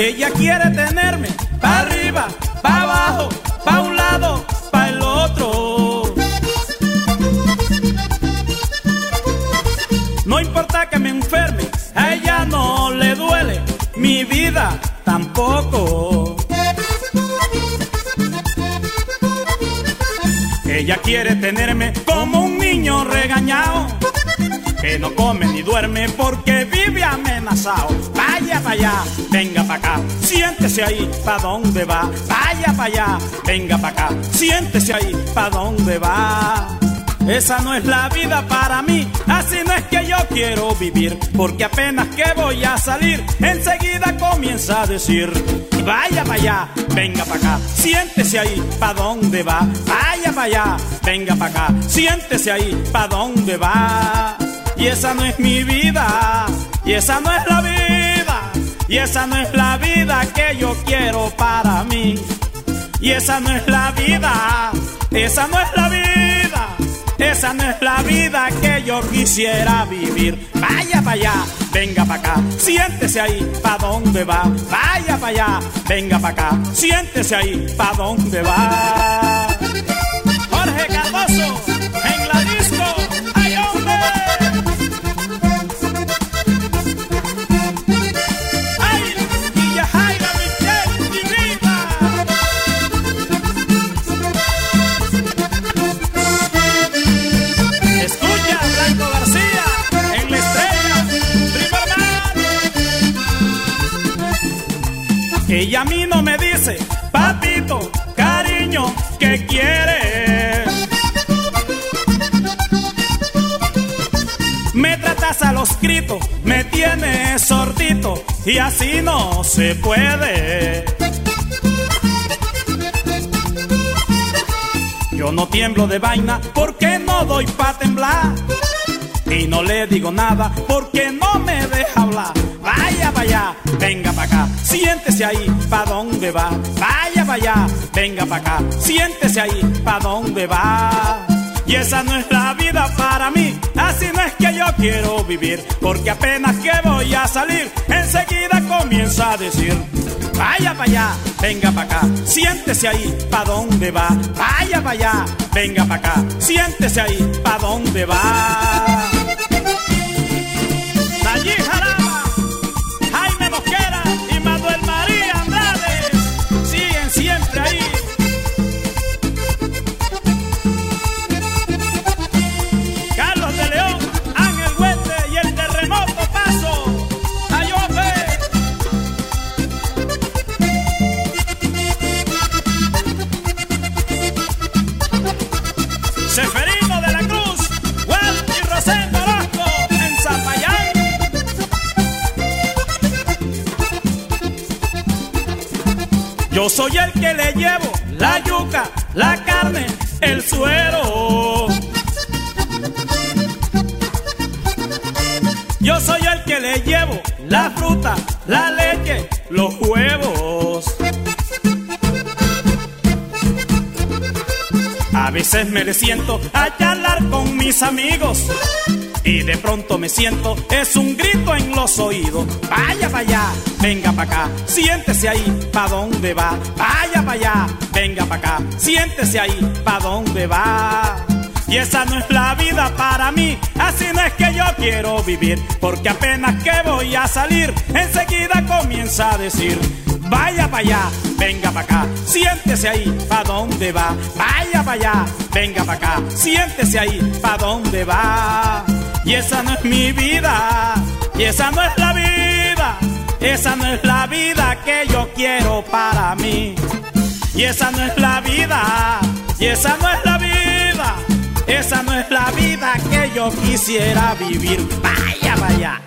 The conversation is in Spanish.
Ella quiere tenerme pa' arriba, pa' abajo, pa' un lado, pa' el otro. No importa que me enferme, a ella no le duele, mi vida tampoco. Ella quiere tenerme como un niño regañado, que no come ni duerme porque vive amenazado. Vaya para allá, venga para acá, siéntese ahí, ¿pa' dónde va? Vaya para allá, venga para acá, siéntese ahí, ¿pa' dónde va? Esa no es la vida para mí, así no es que yo quiero vivir, porque apenas que voy a salir, enseguida comienza a decir, vaya para allá, venga para acá, siéntese ahí, ¿pa' dónde va? Vaya para allá, venga para acá, siéntese ahí, ¿pa' dónde va? Y esa no es mi vida, y esa no es la vida, y esa no es la vida que yo quiero para mí. Y esa no es la vida, esa no es la vida, esa no es la vida que yo quisiera vivir. Vaya para allá, venga para acá, siéntese ahí, ¿pa' dónde va? Vaya para allá, venga para acá, siéntese ahí, ¿pa' dónde va? Ella a mí no me dice, papito, cariño, ¿qué quiere? Me tratas a los gritos, me tienes sordito y así no se puede. Yo no tiemblo de vaina porque no doy pa' temblar. Y no le digo nada porque no me deja hablar. Vaya, vaya, venga pa' acá, siéntese ahí, ¿pa' dónde va? Vaya, vaya, venga pa' acá, siéntese ahí, ¿pa' dónde va? Y esa no es la vida para mí, así no es que yo quiero vivir, porque apenas que voy a salir, enseguida comienza a decir, vaya para allá, venga para acá, siéntese ahí, ¿pa' dónde va? Vaya para allá, venga para acá, siéntese ahí, ¿pa' dónde va? Yo soy el que le llevo la yuca, la carne, el suero. Yo soy el que le llevo la fruta, la leche, los huevos. A veces me siento a charlar con mis amigos. Y de pronto me siento, es un grito en los oídos. Vaya para allá, venga para acá, siéntese ahí, ¿pa' dónde va? Vaya para allá, venga para acá, siéntese ahí, ¿pa' dónde va? Y esa no es la vida para mí, así no es que yo quiero vivir, porque apenas que voy a salir, enseguida comienza a decir, vaya para allá, venga para acá, siéntese ahí, ¿pa' dónde va? Vaya para allá, venga para acá, siéntese ahí, ¿pa' dónde va? Y esa no es mi vida, y esa no es la vida, esa no es la vida que yo quiero para mí. Y esa no es la vida, y esa no es la vida, esa no es la vida que yo quisiera vivir. Vaya, vaya.